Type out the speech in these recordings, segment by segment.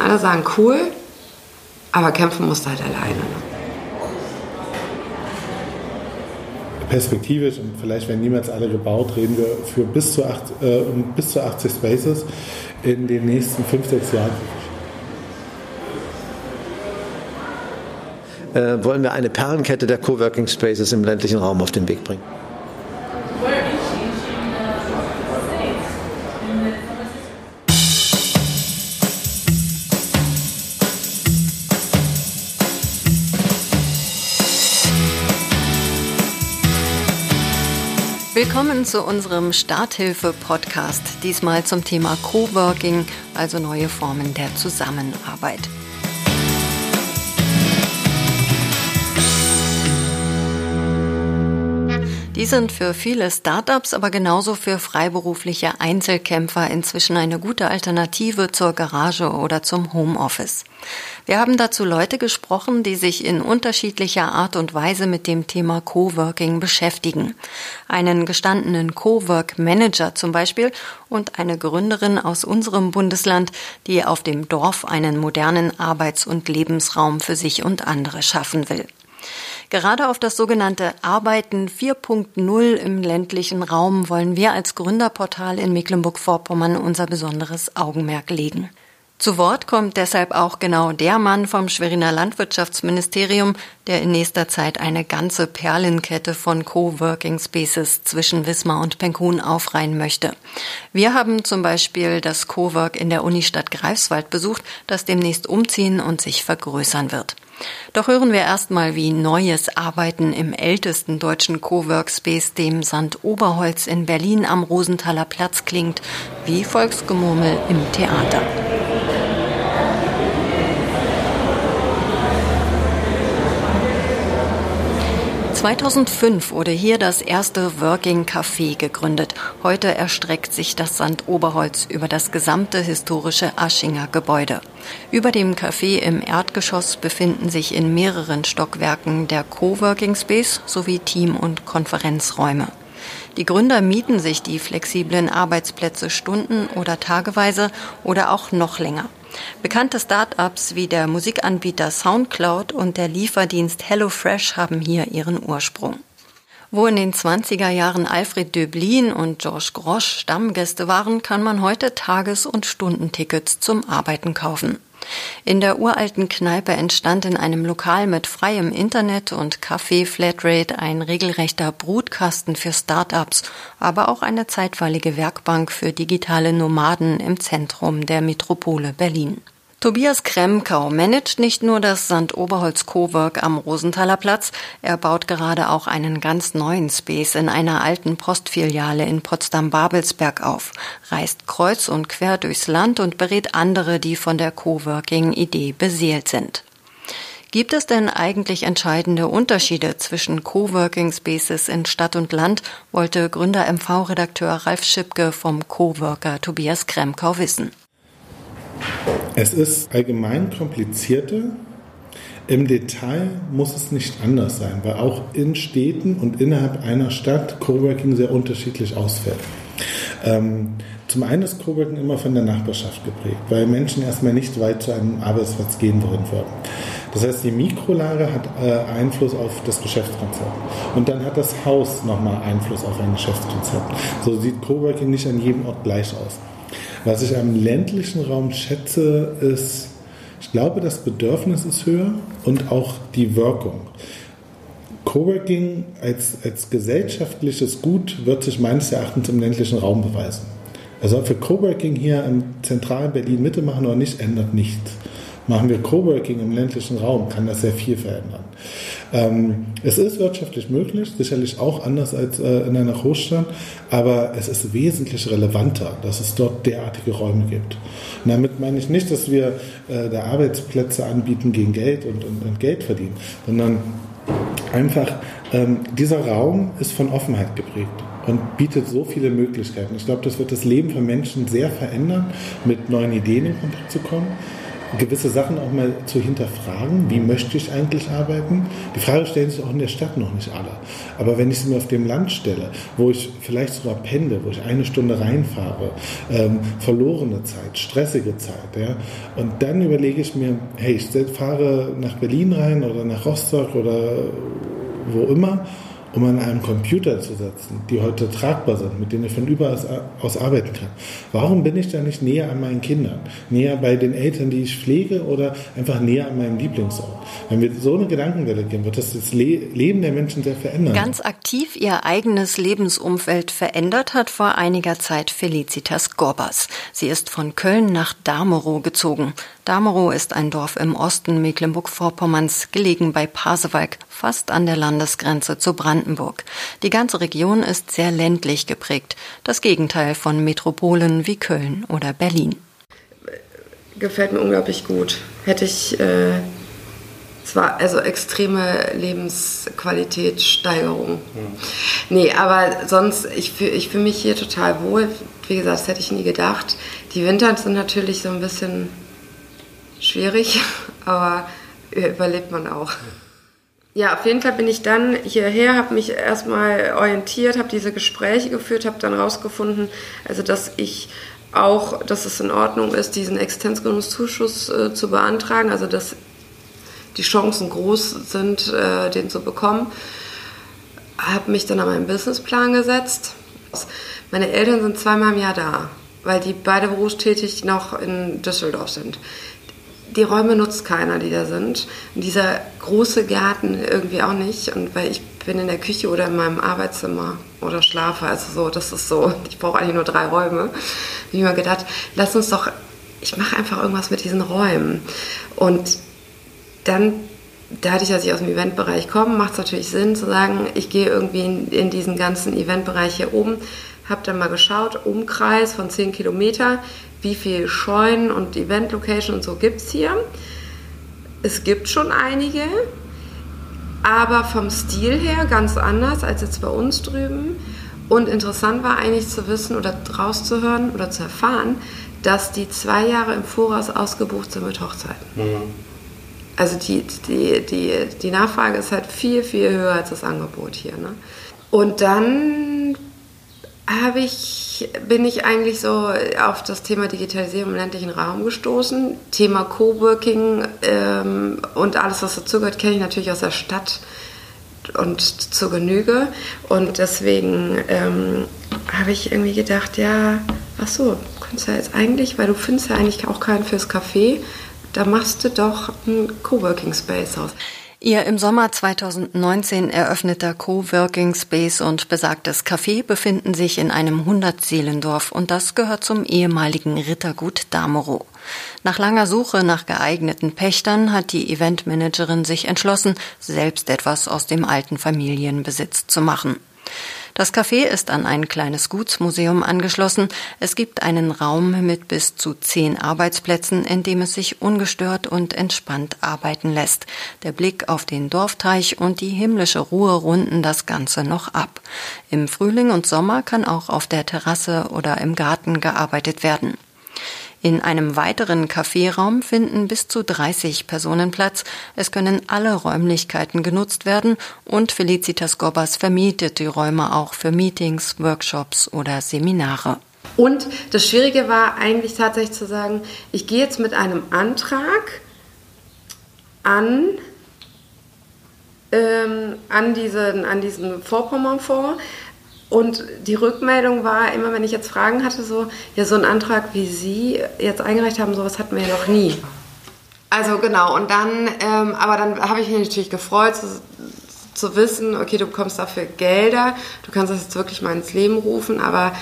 lassen. Alle sagen cool, aber kämpfen musst du halt alleine. Ne? Perspektivisch und vielleicht werden niemals alle gebaut, reden wir für bis zu, acht, äh, um bis zu 80 Spaces in den nächsten 5, 6 Jahren. Äh, wollen wir eine Perlenkette der Coworking Spaces im ländlichen Raum auf den Weg bringen. Willkommen zu unserem Starthilfe-Podcast, diesmal zum Thema Coworking, also neue Formen der Zusammenarbeit. Die sind für viele Startups, aber genauso für freiberufliche Einzelkämpfer inzwischen eine gute Alternative zur Garage oder zum Homeoffice. Wir haben dazu Leute gesprochen, die sich in unterschiedlicher Art und Weise mit dem Thema Coworking beschäftigen. Einen gestandenen Cowork-Manager zum Beispiel und eine Gründerin aus unserem Bundesland, die auf dem Dorf einen modernen Arbeits- und Lebensraum für sich und andere schaffen will. Gerade auf das sogenannte Arbeiten 4.0 im ländlichen Raum wollen wir als Gründerportal in Mecklenburg-Vorpommern unser besonderes Augenmerk legen. Zu Wort kommt deshalb auch genau der Mann vom Schweriner Landwirtschaftsministerium, der in nächster Zeit eine ganze Perlenkette von Coworking Spaces zwischen Wismar und Penkun aufreihen möchte. Wir haben zum Beispiel das Cowork in der Unistadt Greifswald besucht, das demnächst umziehen und sich vergrößern wird. Doch hören wir erstmal, wie neues Arbeiten im ältesten deutschen Coworkspace, dem Sand Oberholz in Berlin am Rosenthaler Platz klingt, wie Volksgemurmel im Theater. 2005 wurde hier das erste Working Café gegründet. Heute erstreckt sich das Sand Oberholz über das gesamte historische Aschinger Gebäude. Über dem Café im Erdgeschoss befinden sich in mehreren Stockwerken der Coworking Space sowie Team- und Konferenzräume. Die Gründer mieten sich die flexiblen Arbeitsplätze stunden- oder tageweise oder auch noch länger. Bekannte Start-ups wie der Musikanbieter SoundCloud und der Lieferdienst HelloFresh haben hier ihren Ursprung. Wo in den 20er Jahren Alfred Döblin und Georges Grosch Stammgäste waren, kann man heute Tages- und Stundentickets zum Arbeiten kaufen. In der uralten Kneipe entstand in einem Lokal mit freiem Internet und Kaffee Flatrate ein regelrechter Brutkasten für Start-ups, aber auch eine zeitweilige Werkbank für digitale Nomaden im Zentrum der Metropole Berlin. Tobias Kremkau managt nicht nur das St. Oberholz Cowork am Rosenthaler Platz, er baut gerade auch einen ganz neuen Space in einer alten Postfiliale in Potsdam-Babelsberg auf, reist kreuz und quer durchs Land und berät andere, die von der Coworking-Idee beseelt sind. Gibt es denn eigentlich entscheidende Unterschiede zwischen Coworking Spaces in Stadt und Land, wollte Gründer-MV-Redakteur Ralf Schipke vom Coworker Tobias Kremkau wissen. Es ist allgemein komplizierter. Im Detail muss es nicht anders sein, weil auch in Städten und innerhalb einer Stadt Coworking sehr unterschiedlich ausfällt. Ähm, zum einen ist Coworking immer von der Nachbarschaft geprägt, weil Menschen erstmal nicht weit zu einem Arbeitsplatz gehen würden. Das heißt, die Mikrolage hat äh, Einfluss auf das Geschäftskonzept. Und dann hat das Haus nochmal Einfluss auf ein Geschäftskonzept. So sieht Coworking nicht an jedem Ort gleich aus. Was ich am ländlichen Raum schätze, ist, ich glaube, das Bedürfnis ist höher und auch die Wirkung. Coworking als, als gesellschaftliches Gut wird sich meines Erachtens im ländlichen Raum beweisen. Also ob wir Coworking hier im zentralen Berlin Mitte machen oder nicht, ändert nichts. Machen wir Coworking im ländlichen Raum, kann das sehr viel verändern. Ähm, es ist wirtschaftlich möglich, sicherlich auch anders als äh, in einer Großstadt, aber es ist wesentlich relevanter, dass es dort derartige Räume gibt. Und damit meine ich nicht, dass wir äh, da Arbeitsplätze anbieten gegen Geld und, und, und Geld verdienen, sondern einfach ähm, dieser Raum ist von Offenheit geprägt und bietet so viele Möglichkeiten. Ich glaube, das wird das Leben von Menschen sehr verändern, mit neuen Ideen in Kontakt zu kommen gewisse Sachen auch mal zu hinterfragen. Wie möchte ich eigentlich arbeiten? Die Frage stellen sich auch in der Stadt noch nicht alle. Aber wenn ich sie mir auf dem Land stelle, wo ich vielleicht sogar pende, wo ich eine Stunde reinfahre, ähm, verlorene Zeit, stressige Zeit, ja, und dann überlege ich mir, hey, ich fahre nach Berlin rein oder nach Rostock oder wo immer um an einem Computer zu setzen, die heute tragbar sind, mit denen ich von überall aus arbeiten kann. Warum bin ich da nicht näher an meinen Kindern, näher bei den Eltern, die ich pflege oder einfach näher an meinem Lieblingsort? Wenn wir so eine Gedankenwelle gehen, wird das das Leben der Menschen sehr verändern. Ganz aktiv ihr eigenes Lebensumfeld verändert hat vor einiger Zeit Felicitas Gorbas. Sie ist von Köln nach Damerow gezogen. Damerow ist ein Dorf im Osten Mecklenburg-Vorpommerns, gelegen bei Pasewalk, fast an der Landesgrenze zu Brandenburg. Die ganze Region ist sehr ländlich geprägt, das Gegenteil von Metropolen wie Köln oder Berlin. Gefällt mir unglaublich gut. Hätte ich äh, zwar also extreme Lebensqualitätssteigerung. Mhm. Nee, aber sonst, ich fühle ich fühl mich hier total wohl. Wie gesagt, das hätte ich nie gedacht. Die Winter sind natürlich so ein bisschen schwierig, aber überlebt man auch. Ja, auf jeden Fall bin ich dann hierher, habe mich erstmal orientiert, habe diese Gespräche geführt, habe dann rausgefunden, also dass ich auch, dass es in Ordnung ist, diesen Existenzgründungszuschuss äh, zu beantragen, also dass die Chancen groß sind, äh, den zu bekommen. Habe mich dann an meinen Businessplan gesetzt. Meine Eltern sind zweimal im Jahr da, weil die beide berufstätig noch in Düsseldorf sind die Räume nutzt keiner, die da sind. Und dieser große Garten irgendwie auch nicht. Und weil ich bin in der Küche oder in meinem Arbeitszimmer oder schlafe, also so, das ist so, ich brauche eigentlich nur drei Räume. Habe ich mir gedacht, lass uns doch, ich mache einfach irgendwas mit diesen Räumen. Und dann, dadurch, dass ich aus dem Eventbereich komme, macht es natürlich Sinn zu sagen, ich gehe irgendwie in, in diesen ganzen Eventbereich hier oben, habe dann mal geschaut, Umkreis von 10 Kilometer, wie viel Scheunen und Event-Location und so gibt es hier. Es gibt schon einige, aber vom Stil her ganz anders als jetzt bei uns drüben. Und interessant war eigentlich zu wissen oder rauszuhören oder zu erfahren, dass die zwei Jahre im Voraus ausgebucht sind mit Hochzeiten. Mhm. Also die, die, die, die Nachfrage ist halt viel, viel höher als das Angebot hier. Ne? Und dann habe ich, bin ich eigentlich so auf das Thema Digitalisierung im ländlichen Raum gestoßen. Thema Coworking ähm, und alles, was dazugehört, kenne ich natürlich aus der Stadt und zur Genüge. Und deswegen ähm, habe ich irgendwie gedacht, ja, ach so, kannst du ja jetzt eigentlich, weil du findest ja eigentlich auch keinen fürs Café, da machst du doch einen Coworking Space aus. Ihr im Sommer 2019 eröffneter Coworking Space und besagtes Café befinden sich in einem Hundertseelendorf und das gehört zum ehemaligen Rittergut Damerow. Nach langer Suche nach geeigneten Pächtern hat die Eventmanagerin sich entschlossen, selbst etwas aus dem alten Familienbesitz zu machen. Das Café ist an ein kleines Gutsmuseum angeschlossen. Es gibt einen Raum mit bis zu zehn Arbeitsplätzen, in dem es sich ungestört und entspannt arbeiten lässt. Der Blick auf den Dorfteich und die himmlische Ruhe runden das Ganze noch ab. Im Frühling und Sommer kann auch auf der Terrasse oder im Garten gearbeitet werden. In einem weiteren Kaffeeraum finden bis zu 30 Personen Platz. Es können alle Räumlichkeiten genutzt werden und Felicitas Gobbers vermietet die Räume auch für Meetings, Workshops oder Seminare. Und das Schwierige war eigentlich tatsächlich zu sagen, ich gehe jetzt mit einem Antrag an, ähm, an, diesen, an diesen Vorpommernfonds, und die Rückmeldung war immer, wenn ich jetzt Fragen hatte, so, ja, so ein Antrag wie Sie jetzt eingereicht haben, sowas hatten wir ja noch nie. Also genau, und dann, ähm, aber dann habe ich mich natürlich gefreut zu, zu wissen, okay, du bekommst dafür Gelder, du kannst das jetzt wirklich mal ins Leben rufen, aber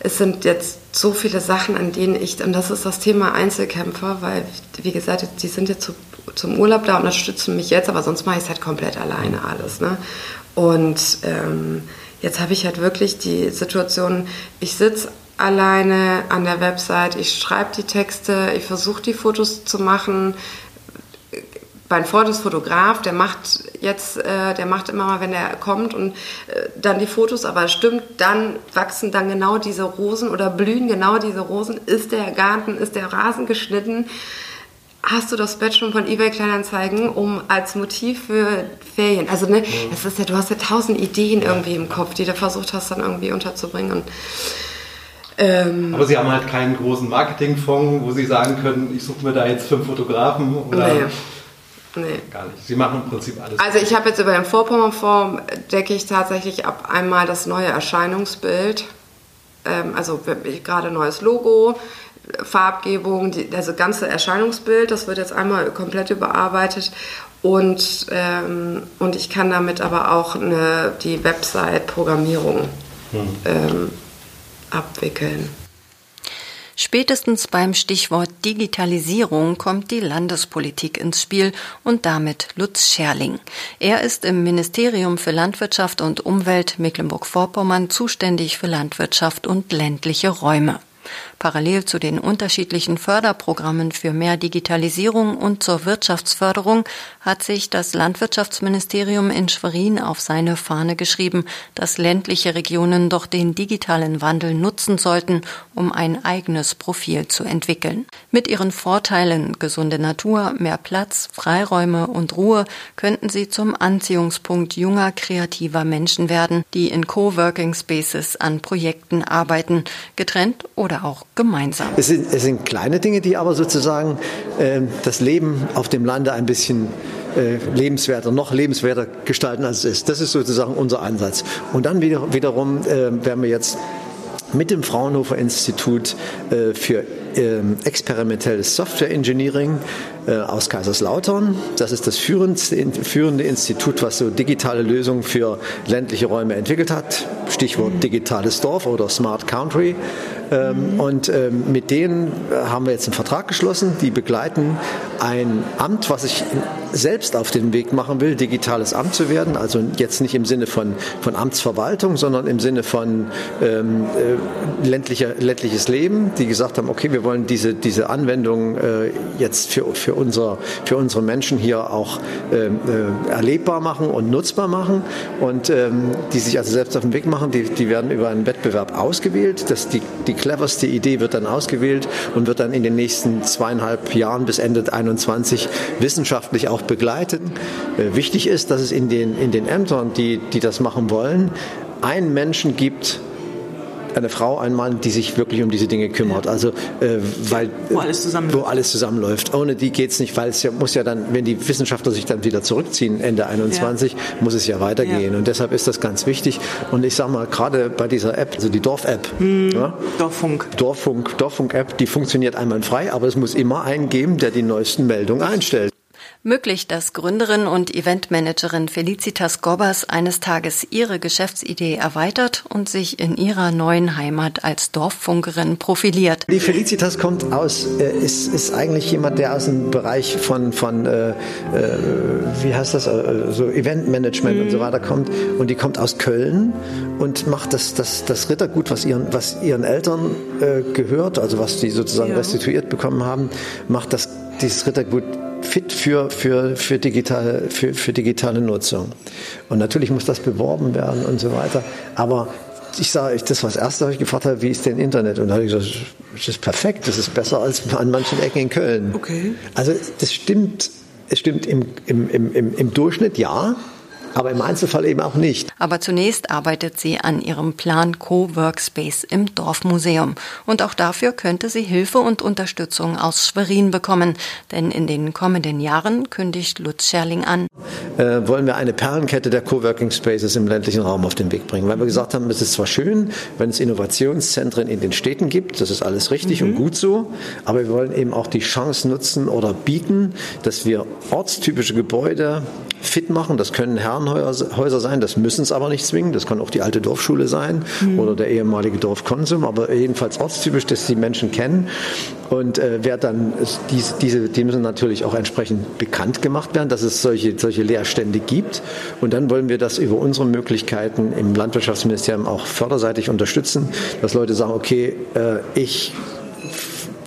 es sind jetzt so viele Sachen, an denen ich, und das ist das Thema Einzelkämpfer, weil, wie gesagt, die sind jetzt zu, zum Urlaub da unterstützen mich jetzt, aber sonst mache ich es halt komplett alleine alles. Ne? Und ähm, Jetzt habe ich halt wirklich die Situation, ich sitze alleine an der Website, ich schreibe die Texte, ich versuche die Fotos zu machen. Mein Freund ist Fotograf, der macht jetzt, äh, der macht immer mal, wenn er kommt und äh, dann die Fotos, aber stimmt, dann wachsen dann genau diese Rosen oder blühen genau diese Rosen. Ist der Garten, ist der Rasen geschnitten? Hast du das schon von eBay Kleinanzeigen, um als Motiv für Ferien, also ne, es ist ja, du hast ja tausend Ideen irgendwie im Kopf, die du versucht hast dann irgendwie unterzubringen. Und, ähm, Aber Sie haben halt keinen großen Marketingfonds, wo Sie sagen können, ich suche mir da jetzt fünf Fotografen oder... Nee. Nee. Gar nicht. Sie machen im Prinzip alles. Also ich habe jetzt über den Vorpommernfonds decke ich tatsächlich ab einmal das neue Erscheinungsbild. Ähm, also gerade neues Logo, Farbgebung, die, also ganze Erscheinungsbild, das wird jetzt einmal komplett überarbeitet und, ähm, und ich kann damit aber auch eine, die Website-Programmierung hm. ähm, abwickeln. Spätestens beim Stichwort Digitalisierung kommt die Landespolitik ins Spiel und damit Lutz Scherling. Er ist im Ministerium für Landwirtschaft und Umwelt Mecklenburg-Vorpommern zuständig für Landwirtschaft und ländliche Räume. Parallel zu den unterschiedlichen Förderprogrammen für mehr Digitalisierung und zur Wirtschaftsförderung hat sich das Landwirtschaftsministerium in Schwerin auf seine Fahne geschrieben, dass ländliche Regionen doch den digitalen Wandel nutzen sollten, um ein eigenes Profil zu entwickeln. Mit ihren Vorteilen gesunde Natur, mehr Platz, Freiräume und Ruhe könnten sie zum Anziehungspunkt junger, kreativer Menschen werden, die in Coworking Spaces an Projekten arbeiten, getrennt oder auch gemeinsam. Es sind, es sind kleine Dinge, die aber sozusagen äh, das Leben auf dem Lande ein bisschen äh, lebenswerter, noch lebenswerter gestalten, als es ist. Das ist sozusagen unser Ansatz. Und dann wieder, wiederum äh, werden wir jetzt mit dem Fraunhofer Institut äh, für ähm, experimentelles Software Engineering äh, aus Kaiserslautern. Das ist das führende Institut, was so digitale Lösungen für ländliche Räume entwickelt hat. Stichwort digitales Dorf oder Smart Country. Ähm, und ähm, mit denen äh, haben wir jetzt einen Vertrag geschlossen. Die begleiten ein Amt, was ich selbst auf den Weg machen will, digitales Amt zu werden. Also jetzt nicht im Sinne von, von Amtsverwaltung, sondern im Sinne von ähm, äh, ländlicher, ländliches Leben, die gesagt haben, okay, wir wollen diese, diese Anwendung äh, jetzt für, für, unser, für unsere Menschen hier auch ähm, äh, erlebbar machen und nutzbar machen und ähm, die sich also selbst auf den Weg machen, die, die werden über einen Wettbewerb ausgewählt. Das, die, die cleverste Idee wird dann ausgewählt und wird dann in den nächsten zweieinhalb Jahren bis Ende 2021 wissenschaftlich auch begleiten. Äh, wichtig ist, dass es in den, in den Ämtern, die, die das machen wollen, einen Menschen gibt, eine Frau, ein Mann, die sich wirklich um diese Dinge kümmert. Also äh, weil wo alles, zusammenläuft. wo alles zusammenläuft. Ohne die geht es nicht, weil es ja muss ja dann, wenn die Wissenschaftler sich dann wieder zurückziehen Ende 21, ja. muss es ja weitergehen. Ja. Und deshalb ist das ganz wichtig. Und ich sage mal, gerade bei dieser App, also die Dorf-App, hm, ja, Dorffunk, Dorffunk, Dorffunk-App, die funktioniert einwandfrei, aber es muss immer einen geben, der die neuesten Meldungen einstellt. Möglich, dass Gründerin und Eventmanagerin Felicitas Gobbers eines Tages ihre Geschäftsidee erweitert und sich in ihrer neuen Heimat als Dorffunkerin profiliert. Die Felicitas kommt aus, äh, ist, ist eigentlich jemand, der aus dem Bereich von, von äh, äh, wie heißt das, äh, so Eventmanagement mhm. und so mhm. weiter kommt. Und die kommt aus Köln und macht das, das, das Rittergut, was ihren, was ihren Eltern äh, gehört, also was die sozusagen ja. restituiert bekommen haben, macht das, dieses Rittergut fit für, für, für, digitale, für, für digitale Nutzung. Und natürlich muss das beworben werden und so weiter. Aber ich sage, das war das Erste, was ich gefragt habe, wie ist denn Internet? Und da habe ich gesagt, das ist perfekt, das ist besser als an manchen Ecken in Köln. Okay. Also das stimmt, es stimmt im, im, im, im Durchschnitt ja, aber im Einzelfall eben auch nicht. Aber zunächst arbeitet sie an ihrem Plan Co-Workspace im Dorfmuseum. Und auch dafür könnte sie Hilfe und Unterstützung aus Schwerin bekommen. Denn in den kommenden Jahren kündigt Lutz Scherling an. Äh, wollen wir eine Perlenkette der Coworking Spaces im ländlichen Raum auf den Weg bringen. Weil wir gesagt haben, es ist zwar schön, wenn es Innovationszentren in den Städten gibt, das ist alles richtig mhm. und gut so, aber wir wollen eben auch die Chance nutzen oder bieten, dass wir ortstypische Gebäude fit machen. Das können Herrenhäuser sein, das müssen es aber nicht zwingen. Das kann auch die alte Dorfschule sein mhm. oder der ehemalige Dorfkonsum, aber jedenfalls ortstypisch, dass die Menschen kennen. Und äh, wer dann diese, diese, die müssen natürlich auch entsprechend bekannt gemacht werden, dass es solche, solche Leerstände gibt. Und dann wollen wir das über unsere Möglichkeiten im Landwirtschaftsministerium auch förderseitig unterstützen, dass Leute sagen, okay, äh, ich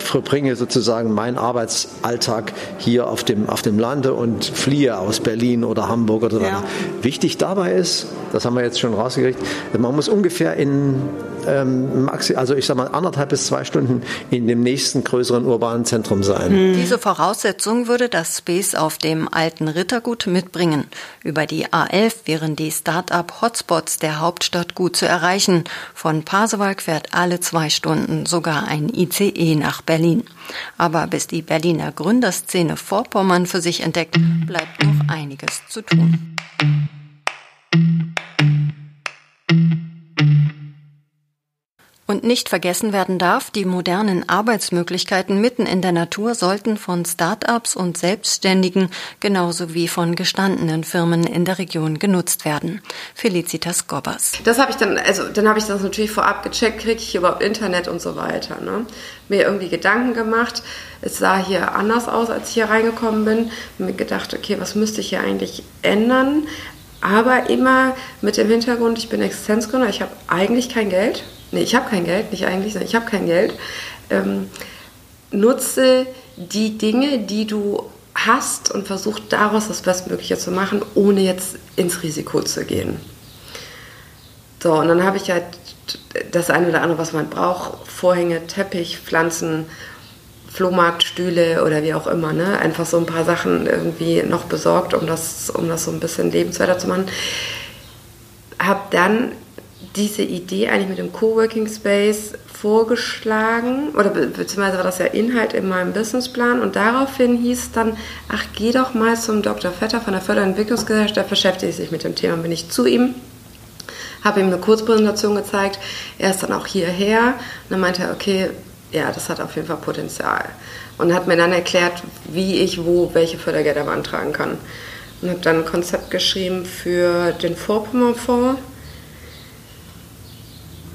verbringe sozusagen meinen Arbeitsalltag hier auf dem, auf dem Lande und fliehe aus Berlin oder Hamburg oder ja. Wichtig dabei ist, das haben wir jetzt schon rausgekriegt, man muss ungefähr in ähm, also ich sage mal anderthalb bis zwei Stunden in dem nächsten größeren urbanen Zentrum sein. Mhm. Diese Voraussetzung würde das Space auf dem alten Rittergut mitbringen. Über die A11 wären die Start-up-Hotspots der Hauptstadt gut zu erreichen. Von Pasewalk fährt alle zwei Stunden sogar ein ICE nach Berlin. Aber bis die Berliner Gründerszene Vorpommern für sich entdeckt, bleibt noch einiges zu tun. Und nicht vergessen werden darf, die modernen Arbeitsmöglichkeiten mitten in der Natur sollten von Start-ups und Selbstständigen genauso wie von gestandenen Firmen in der Region genutzt werden. Felicitas Gobbers. Das habe ich dann, also dann habe ich das natürlich vorab gecheckt, kriege ich überhaupt Internet und so weiter. Ne? Mir irgendwie Gedanken gemacht. Es sah hier anders aus, als ich hier reingekommen bin. Mir gedacht, okay, was müsste ich hier eigentlich ändern? Aber immer mit dem Hintergrund, ich bin Existenzgründer, ich habe eigentlich kein Geld nee, ich habe kein Geld, nicht eigentlich, sondern ich habe kein Geld, ähm, nutze die Dinge, die du hast und versuch daraus das Bestmögliche zu machen, ohne jetzt ins Risiko zu gehen. So, und dann habe ich halt das eine oder andere, was man braucht, Vorhänge, Teppich, Pflanzen, Flohmarktstühle oder wie auch immer, ne? Einfach so ein paar Sachen irgendwie noch besorgt, um das, um das so ein bisschen lebenswerter zu machen. Hab dann diese Idee eigentlich mit dem Coworking Space vorgeschlagen? Oder be beziehungsweise war das ja Inhalt in meinem Businessplan? Und daraufhin hieß es dann, ach geh doch mal zum Dr. Vetter von der Förderentwicklungsgesellschaft, der beschäftigt sich mit dem Thema, bin ich zu ihm, habe ihm eine Kurzpräsentation gezeigt, er ist dann auch hierher. Und dann meinte er, okay, ja, das hat auf jeden Fall Potenzial. Und hat mir dann erklärt, wie ich wo welche Fördergelder beantragen kann. Und habe dann ein Konzept geschrieben für den Vorpommernfonds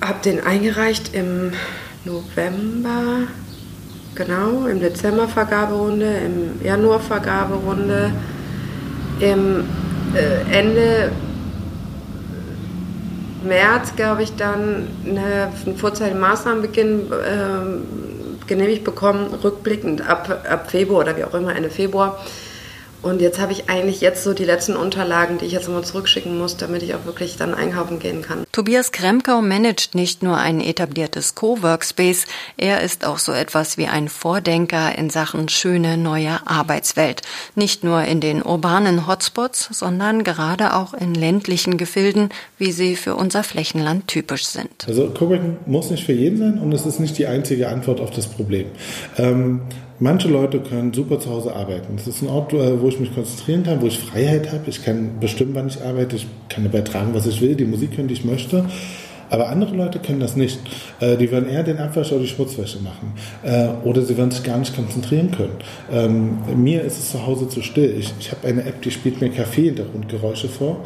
habe den eingereicht im November, genau, im Dezember Vergaberunde, im Januar Vergaberunde, im äh, Ende März, glaube ich, dann eine, einen vorzeitigen Maßnahmenbeginn äh, genehmigt bekommen, rückblickend ab, ab Februar oder wie auch immer, Ende Februar und jetzt habe ich eigentlich jetzt so die letzten Unterlagen, die ich jetzt nochmal zurückschicken muss, damit ich auch wirklich dann einkaufen gehen kann. Tobias Kremkau managt nicht nur ein etabliertes Coworkspace, er ist auch so etwas wie ein Vordenker in Sachen schöne neue Arbeitswelt. Nicht nur in den urbanen Hotspots, sondern gerade auch in ländlichen Gefilden, wie sie für unser Flächenland typisch sind. Also Coworking muss nicht für jeden sein und es ist nicht die einzige Antwort auf das Problem. Ähm, Manche Leute können super zu Hause arbeiten. Das ist ein Ort, äh, wo ich mich konzentrieren kann, wo ich Freiheit habe. Ich kann bestimmen, wann ich arbeite. Ich kann übertragen, was ich will, die Musik hören, die ich möchte. Aber andere Leute können das nicht. Äh, die würden eher den Abwasch oder die Schmutzwäsche machen. Äh, oder sie würden sich gar nicht konzentrieren können. Ähm, mir ist es zu Hause zu still. Ich, ich habe eine App, die spielt mir Kaffee-Hintergrundgeräusche vor.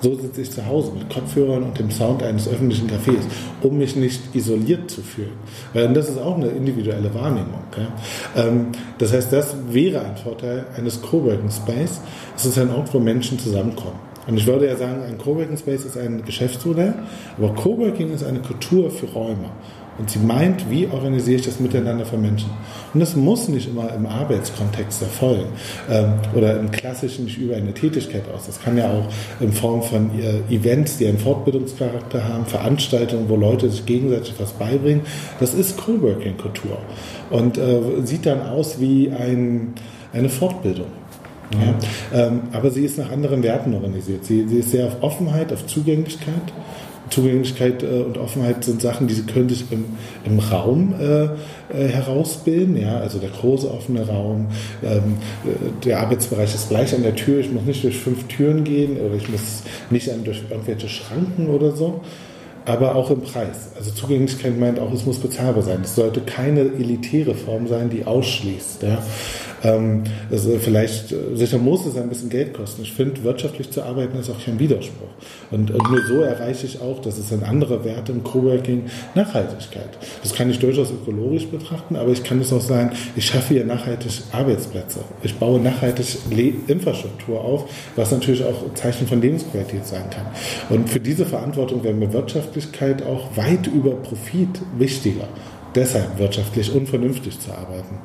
So sitze ich zu Hause mit Kopfhörern und dem Sound eines öffentlichen Cafés, um mich nicht isoliert zu fühlen. Weil das ist auch eine individuelle Wahrnehmung. Ähm, das heißt, das wäre ein Vorteil eines Coworking Space. Es ist ein Ort, wo Menschen zusammenkommen. Und ich würde ja sagen, ein Coworking Space ist ein Geschäftsmodell, aber Coworking ist eine Kultur für Räume. Und sie meint, wie organisiere ich das Miteinander von Menschen? Und das muss nicht immer im Arbeitskontext erfolgen ähm, oder im klassischen nicht über eine Tätigkeit aus. Das kann ja auch in Form von äh, Events, die einen Fortbildungscharakter haben, Veranstaltungen, wo Leute sich gegenseitig was beibringen. Das ist Coworking-Kultur und äh, sieht dann aus wie ein, eine Fortbildung. Ja, ähm, aber sie ist nach anderen Werten organisiert. Sie, sie ist sehr auf Offenheit, auf Zugänglichkeit Zugänglichkeit äh, und Offenheit sind Sachen, die können sich im, im Raum äh, äh, herausbilden. Ja? Also der große offene Raum, ähm, äh, der Arbeitsbereich ist gleich an der Tür. Ich muss nicht durch fünf Türen gehen oder ich muss nicht durch irgendwelche Schranken oder so. Aber auch im Preis. Also Zugänglichkeit meint auch, es muss bezahlbar sein. Es sollte keine elitäre Form sein, die ausschließt. Ja? Ähm, also vielleicht, äh, sicher muss es ein bisschen Geld kosten. Ich finde, wirtschaftlich zu arbeiten ist auch kein Widerspruch. Und, und, nur so erreiche ich auch, dass es ein anderer Wert im Coworking Nachhaltigkeit. Das kann ich durchaus ökologisch betrachten, aber ich kann es auch sagen, ich schaffe hier nachhaltig Arbeitsplätze. Ich baue nachhaltig Le Infrastruktur auf, was natürlich auch Zeichen von Lebensqualität sein kann. Und für diese Verantwortung wäre mir Wirtschaftlichkeit auch weit über Profit wichtiger. Deshalb wirtschaftlich unvernünftig zu arbeiten.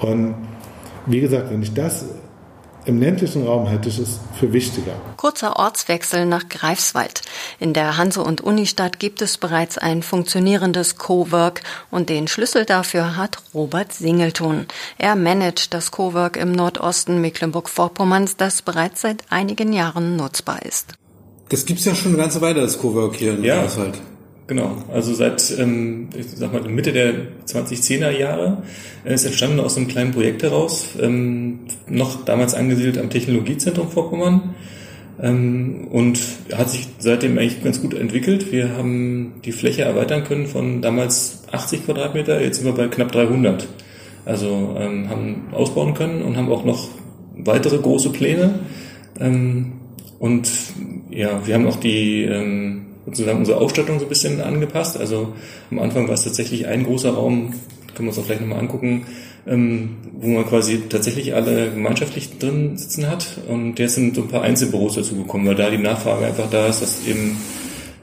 Und wie gesagt, wenn ich das Im ländlichen Raum halte ich es für wichtiger. Kurzer Ortswechsel nach Greifswald. In der Hanse- und Unistadt gibt es bereits ein funktionierendes Cowork und den Schlüssel dafür hat Robert Singelton. Er managt das Cowork im Nordosten Mecklenburg-Vorpommerns, das bereits seit einigen Jahren nutzbar ist. Das gibt es ja schon eine ganze Weile, das Cowork hier in ja. Greifswald. Genau, also seit ähm, ich sag mal Mitte der 2010er Jahre äh, ist entstanden aus einem kleinen Projekt heraus, ähm, noch damals angesiedelt am Technologiezentrum Vorpommern ähm, und hat sich seitdem eigentlich ganz gut entwickelt. Wir haben die Fläche erweitern können von damals 80 Quadratmeter, jetzt sind wir bei knapp 300. Also ähm, haben ausbauen können und haben auch noch weitere große Pläne. Ähm, und ja, wir haben auch die ähm, sozusagen unsere Ausstattung so ein bisschen angepasst. Also am Anfang war es tatsächlich ein großer Raum, können wir uns auch gleich nochmal angucken, ähm, wo man quasi tatsächlich alle gemeinschaftlich drin sitzen hat. Und jetzt sind so ein paar Einzelbüros dazu gekommen, weil da die Nachfrage einfach da ist, dass eben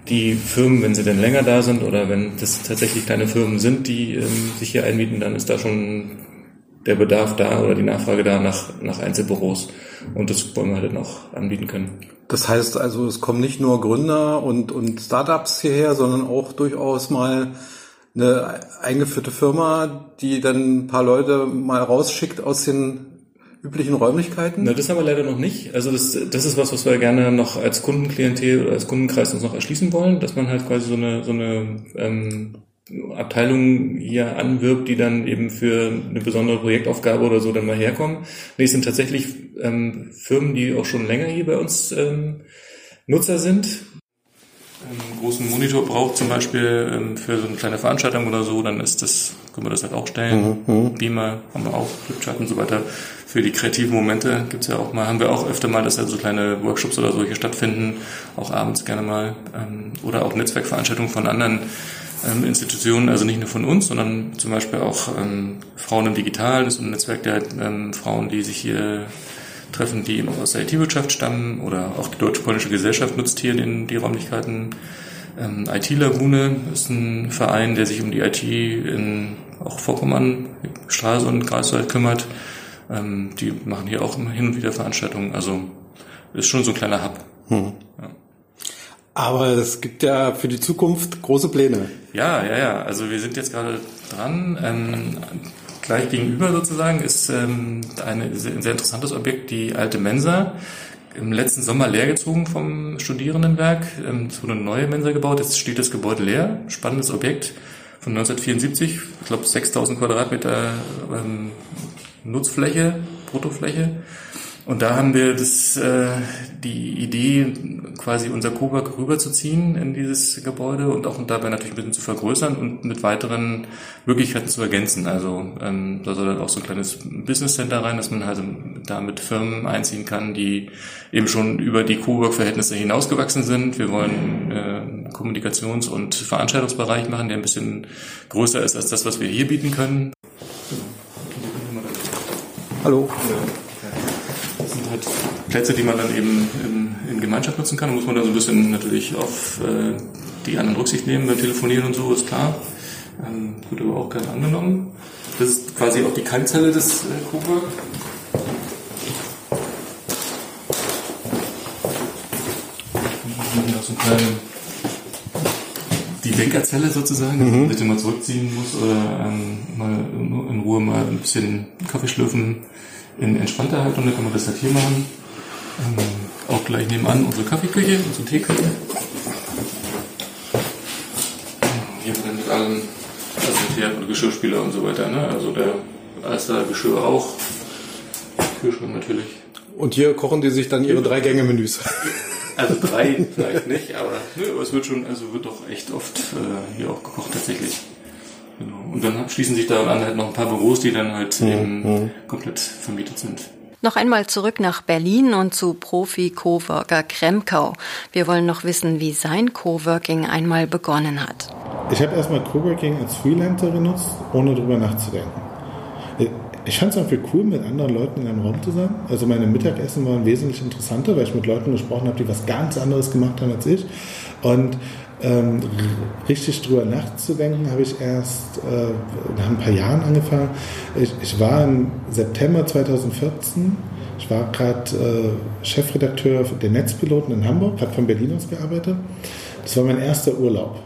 die Firmen, wenn sie denn länger da sind oder wenn das tatsächlich kleine Firmen sind, die ähm, sich hier einmieten, dann ist da schon der Bedarf da oder die Nachfrage da nach, nach Einzelbüros. Und das wollen wir halt noch anbieten können. Das heißt also, es kommen nicht nur Gründer und, und Startups hierher, sondern auch durchaus mal eine eingeführte Firma, die dann ein paar Leute mal rausschickt aus den üblichen Räumlichkeiten? Na, das haben wir leider noch nicht. Also das, das ist was, was wir gerne noch als Kundenklientel oder als Kundenkreis uns noch erschließen wollen, dass man halt quasi so eine, so eine ähm, Abteilungen hier anwirbt, die dann eben für eine besondere Projektaufgabe oder so dann mal herkommen. Nee, es sind tatsächlich ähm, Firmen, die auch schon länger hier bei uns ähm, Nutzer sind. Einen großen Monitor braucht zum Beispiel ähm, für so eine kleine Veranstaltung oder so, dann ist das, können wir das halt auch stellen. Mhm, mhm. Beamer haben wir auch, Flipchart und so weiter. Für die kreativen Momente gibt's ja auch mal, haben wir auch öfter mal, dass da so kleine Workshops oder solche stattfinden, auch abends gerne mal, ähm, oder auch Netzwerkveranstaltungen von anderen ähm, Institutionen, also nicht nur von uns, sondern zum Beispiel auch ähm, Frauen im Digitalen, das ist ein Netzwerk der ähm, Frauen, die sich hier treffen, die eben aus der IT-Wirtschaft stammen oder auch die Deutsch-Polnische Gesellschaft nutzt hier den, die Räumlichkeiten. Ähm, IT-Lagune ist ein Verein, der sich um die IT in auch Vorpommern, Straße und Greifswald kümmert. Ähm, die machen hier auch hin und wieder Veranstaltungen. Also ist schon so ein kleiner Hub. Hm. Ja. Aber es gibt ja für die Zukunft große Pläne. Ja, ja, ja. Also wir sind jetzt gerade dran. Ähm, gleich gegenüber sozusagen ist ähm, eine, ein sehr interessantes Objekt, die alte Mensa. Im letzten Sommer leergezogen vom Studierendenwerk. Ähm, es wurde eine neue Mensa gebaut. Jetzt steht das Gebäude leer. Spannendes Objekt von 1974. Ich glaube 6000 Quadratmeter ähm, Nutzfläche, Bruttofläche. Und da haben wir das, äh, die Idee, quasi unser Cowork rüberzuziehen in dieses Gebäude und auch dabei natürlich ein bisschen zu vergrößern und mit weiteren Möglichkeiten zu ergänzen. Also ähm, da soll dann auch so ein kleines Business Center rein, dass man halt da mit Firmen einziehen kann, die eben schon über die Cowork-Verhältnisse hinausgewachsen sind. Wir wollen äh, Kommunikations- und Veranstaltungsbereich machen, der ein bisschen größer ist als das, was wir hier bieten können. Hallo. Halt Plätze, die man dann eben in, in Gemeinschaft nutzen kann. Da muss man da so ein bisschen natürlich auf äh, die anderen Rücksicht nehmen beim Telefonieren und so, ist klar. Ähm, wird aber auch gerne angenommen. Das ist quasi auch die Keimzelle des äh, Coburg. die Denkerzelle sozusagen, mhm. damit man mal zurückziehen muss oder ähm, mal in Ruhe mal ein bisschen Kaffee schlürfen in entspannter Haltung, da kann man das halt hier machen. Ähm, auch gleich nebenan unsere Kaffeeküche, unsere Teeküche. Hier haben wir dann mit allem, also und Geschirrspüler und so weiter, ne? Also der Alster Geschirr auch. Kühlschrank natürlich. Und hier kochen die sich dann ihre drei Gänge-Menüs. Also drei vielleicht nicht, aber, ne, aber es wird schon, also wird doch echt oft äh, hier auch gekocht tatsächlich. Genau. Und dann schließen sich daran halt noch ein paar Büros, die dann halt mhm. eben komplett vermietet sind. Noch einmal zurück nach Berlin und zu Profi-Coworker Kremkau. Wir wollen noch wissen, wie sein Coworking einmal begonnen hat. Ich habe erstmal Coworking als Freelancer genutzt, ohne darüber nachzudenken. Ich fand es irgendwie cool, mit anderen Leuten in einem Raum zu sein. Also meine Mittagessen waren wesentlich interessanter, weil ich mit Leuten gesprochen habe, die was ganz anderes gemacht haben als ich. Und ähm, richtig drüber nachzudenken, habe ich erst äh, nach ein paar Jahren angefangen. Ich, ich, war im September 2014 Ich war gerade äh, Chefredakteur der Netzpiloten in Hamburg, habe von Berlin aus gearbeitet. Das war mein erster Urlaub.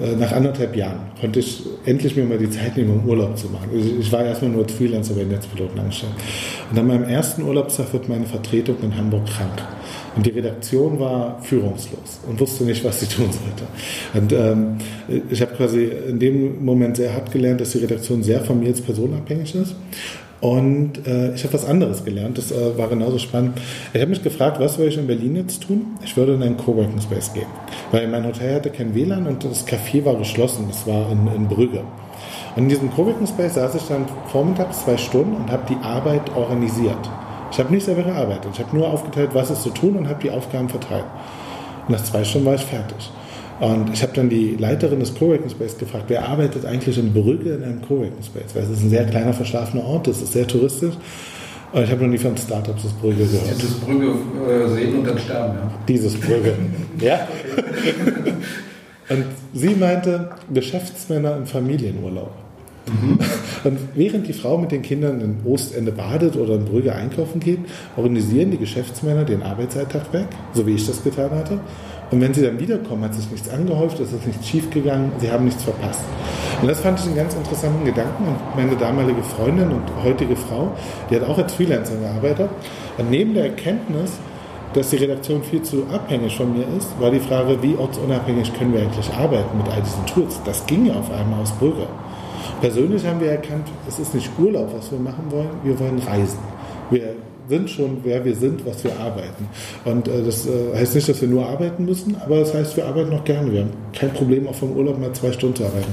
Äh, nach anderthalb Jahren konnte ich endlich mir mal die Zeit nehmen, um Urlaub zu machen. Ich war erstmal nur als Freelancer bei Netzpiloten angestellt. Und an meinem ersten Urlaubstag wird meine Vertretung in Hamburg krank. Und die Redaktion war führungslos und wusste nicht, was sie tun sollte. Und ähm, ich habe quasi in dem Moment sehr hart gelernt, dass die Redaktion sehr von mir als Person abhängig ist. Und äh, ich habe was anderes gelernt, das äh, war genauso spannend. Ich habe mich gefragt, was soll ich in Berlin jetzt tun? Ich würde in einen Coworking Space gehen, weil mein Hotel hatte kein WLAN und das Café war geschlossen, das war in, in Brügge. Und in diesem Coworking Space saß ich dann vormittags zwei Stunden und habe die Arbeit organisiert. Ich habe nicht selber gearbeitet, ich habe nur aufgeteilt, was ist zu tun und habe die Aufgaben verteilt. Und nach zwei Stunden war ich fertig. Und ich habe dann die Leiterin des Coworking Space gefragt, wer arbeitet eigentlich in Brügge in einem Coworking Space? Weil es ist ein sehr kleiner, verschlafener Ort, das ist sehr touristisch. Und ich habe noch nie von Startups aus Brügge gehört. Dieses Brügge äh, sehen und dann sterben, ja. Dieses Brügge, ja. und sie meinte, Geschäftsmänner im Familienurlaub. Mhm. Und während die Frau mit den Kindern in Ostende badet oder in Brügge einkaufen geht, organisieren die Geschäftsmänner den Arbeitsalltag weg, so wie ich das getan hatte. Und wenn sie dann wiederkommen, hat sich nichts angehäuft, es ist nichts schiefgegangen, sie haben nichts verpasst. Und das fand ich einen ganz interessanten Gedanken. Und meine damalige Freundin und heutige Frau, die hat auch als Freelancer gearbeitet. Und neben der Erkenntnis, dass die Redaktion viel zu abhängig von mir ist, war die Frage, wie ortsunabhängig können wir eigentlich arbeiten mit all diesen Tools. Das ging ja auf einmal aus Brügge. Persönlich haben wir erkannt, es ist nicht Urlaub, was wir machen wollen, wir wollen reisen. Wir sind schon, wer wir sind, was wir arbeiten. Und äh, das äh, heißt nicht, dass wir nur arbeiten müssen, aber das heißt, wir arbeiten noch gerne. Wir haben kein Problem, auch vom Urlaub mal zwei Stunden zu arbeiten.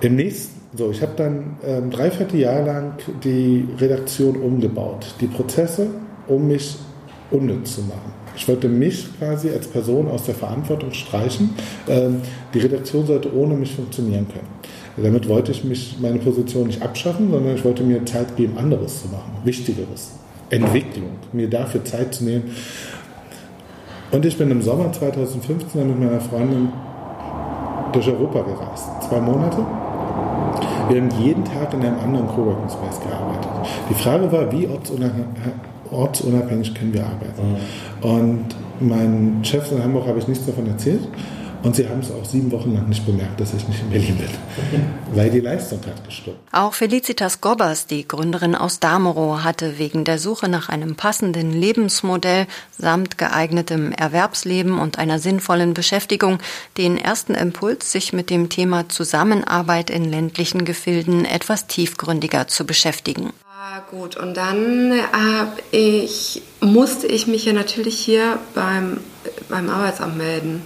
Im nächsten, so, ich habe dann ähm, dreiviertel Jahr lang die Redaktion umgebaut, die Prozesse, um mich unnütz zu machen. Ich wollte mich quasi als Person aus der Verantwortung streichen. Ähm, die Redaktion sollte ohne mich funktionieren können. Damit wollte ich mich meine Position nicht abschaffen, sondern ich wollte mir Zeit geben, anderes zu machen, Wichtigeres. Entwicklung, mir dafür Zeit zu nehmen. Und ich bin im Sommer 2015 mit meiner Freundin durch Europa gereist. Zwei Monate. Wir haben jeden Tag in einem anderen Coworking Space gearbeitet. Die Frage war, wie ortsunabhängig, können wir arbeiten? Mhm. Und meinen Chefs in Hamburg habe ich nichts davon erzählt. Und sie haben es auch sieben Wochen lang nicht bemerkt, dass ich nicht in Berlin bin, weil die Leistung hat gestimmt. Auch Felicitas Gobbers, die Gründerin aus Damerow, hatte wegen der Suche nach einem passenden Lebensmodell samt geeignetem Erwerbsleben und einer sinnvollen Beschäftigung den ersten Impuls, sich mit dem Thema Zusammenarbeit in ländlichen Gefilden etwas tiefgründiger zu beschäftigen. Gut, und dann ich, musste ich mich ja natürlich hier beim, beim Arbeitsamt melden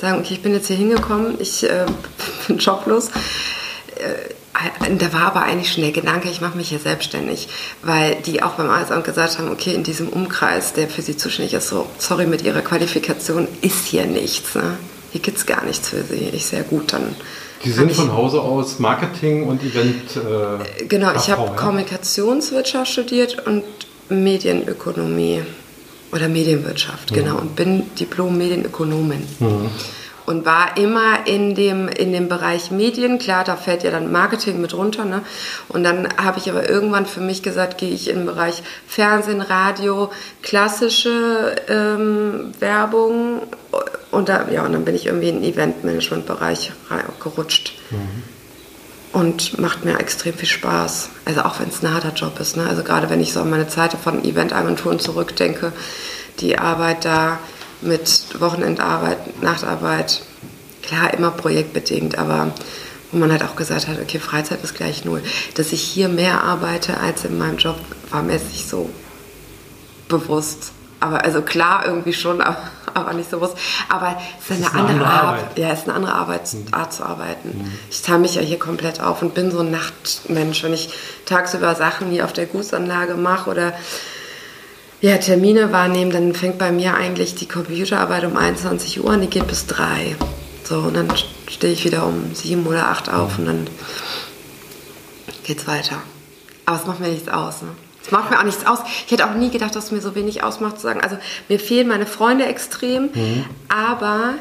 sagen, okay, ich bin jetzt hier hingekommen, ich äh, bin joblos. Äh, da war aber eigentlich schon der Gedanke, ich mache mich hier selbstständig, weil die auch beim Arbeitsamt gesagt haben, okay, in diesem Umkreis, der für sie zuständig ist, so, sorry, mit ihrer Qualifikation ist hier nichts. Ne? Hier gibt es gar nichts für sie. Ich sehr gut, dann. Die sind von Hause aus Marketing und Event. Äh, genau, ich habe ja? Kommunikationswirtschaft studiert und Medienökonomie. Oder Medienwirtschaft, ja. genau. Und bin Diplom-Medienökonomin. Ja. Und war immer in dem, in dem Bereich Medien. Klar, da fällt ja dann Marketing mit runter. Ne? Und dann habe ich aber irgendwann für mich gesagt, gehe ich in den Bereich Fernsehen, Radio, klassische ähm, Werbung. Und, da, ja, und dann bin ich irgendwie in den Eventmanagement-Bereich gerutscht. Mhm und macht mir extrem viel Spaß. Also auch wenn es ein harter Job ist. Ne? Also gerade wenn ich so an meine Zeit von Eventagenturen zurückdenke, die Arbeit da mit Wochenendarbeit, Nachtarbeit, klar immer projektbedingt, aber wo man halt auch gesagt hat, okay, Freizeit ist gleich null. Dass ich hier mehr arbeite als in meinem Job, war mir jetzt nicht so bewusst. Aber also klar irgendwie schon, aber, aber nicht so bewusst. Aber es ist eine, eine andere, andere Arbeit. Arbeit. Ja, es ist eine andere Arbeitsart mhm. zu arbeiten. Mhm. Ich teile mich ja hier komplett auf und bin so ein Nachtmensch. Wenn ich tagsüber Sachen hier auf der Gutsanlage mache oder ja, Termine wahrnehmen, dann fängt bei mir eigentlich die Computerarbeit um 21 Uhr an, die geht bis 3. So, und dann stehe ich wieder um 7 oder 8 auf und dann geht's weiter. Aber es macht mir nichts aus. Ne? Es macht mir auch nichts aus. Ich hätte auch nie gedacht, dass es mir so wenig ausmacht, zu sagen, also mir fehlen meine Freunde extrem, mhm. aber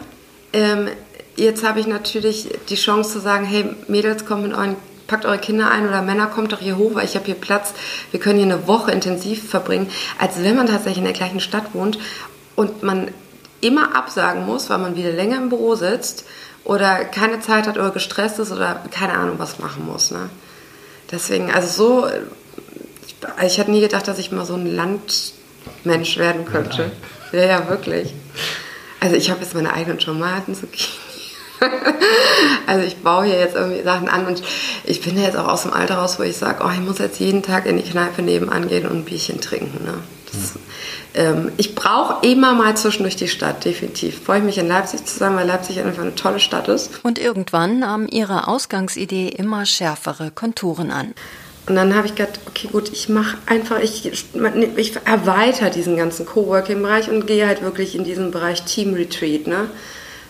ähm, jetzt habe ich natürlich die Chance zu sagen, hey Mädels, kommt mit euren packt eure Kinder ein oder Männer, kommt doch hier hoch, weil ich habe hier Platz. Wir können hier eine Woche intensiv verbringen, als wenn man tatsächlich in der gleichen Stadt wohnt und man immer absagen muss, weil man wieder länger im Büro sitzt oder keine Zeit hat oder gestresst ist oder keine Ahnung was machen muss. Ne? Deswegen, also so, ich, ich hatte nie gedacht, dass ich mal so ein Landmensch werden könnte. Ja, ja, wirklich. Also ich habe jetzt meine eigenen Tomaten, Zucchini. also ich baue hier jetzt irgendwie Sachen an und ich bin ja jetzt auch aus dem Alter raus, wo ich sage, oh, ich muss jetzt jeden Tag in die Kneipe nebenan gehen und ein Bierchen trinken. Ne? Das, ähm, ich brauche immer mal zwischendurch die Stadt, definitiv. Freue ich mich in Leipzig zu sein, weil Leipzig einfach eine tolle Stadt ist. Und irgendwann nahm ihre Ausgangsidee immer schärfere Konturen an. Und dann habe ich gedacht, okay, gut, ich mache einfach, ich, ich erweitere diesen ganzen Coworking-Bereich und gehe halt wirklich in diesen Bereich Team Retreat. Ne?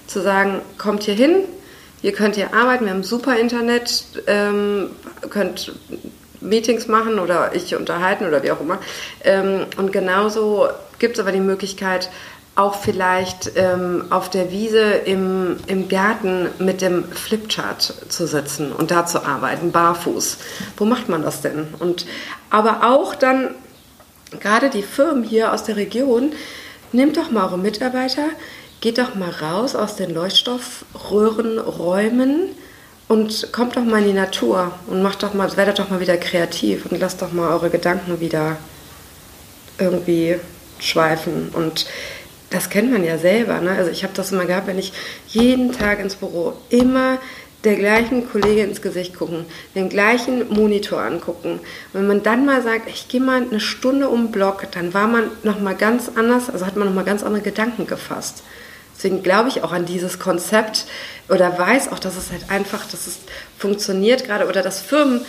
Zu sagen, kommt hier hin, ihr könnt hier arbeiten, wir haben super Internet, ähm, könnt Meetings machen oder ich unterhalten oder wie auch immer. Ähm, und genauso gibt es aber die Möglichkeit, auch vielleicht ähm, auf der Wiese im, im Garten mit dem Flipchart zu sitzen und da zu arbeiten, barfuß. Wo macht man das denn? Und aber auch dann gerade die Firmen hier aus der Region, nehmt doch mal eure Mitarbeiter, geht doch mal raus aus den Leuchtstoffröhrenräumen und kommt doch mal in die Natur und macht doch mal, werdet doch mal wieder kreativ und lasst doch mal eure Gedanken wieder irgendwie schweifen. Und das kennt man ja selber. Ne? Also ich habe das immer gehabt, wenn ich jeden Tag ins Büro immer der gleichen Kollegin ins Gesicht gucken, den gleichen Monitor angucken. Wenn man dann mal sagt, ich gehe mal eine Stunde um den Block, dann war man noch mal ganz anders, also hat man noch mal ganz andere Gedanken gefasst. Deswegen glaube ich auch an dieses Konzept oder weiß auch, dass es halt einfach, dass es funktioniert gerade oder dass Firmen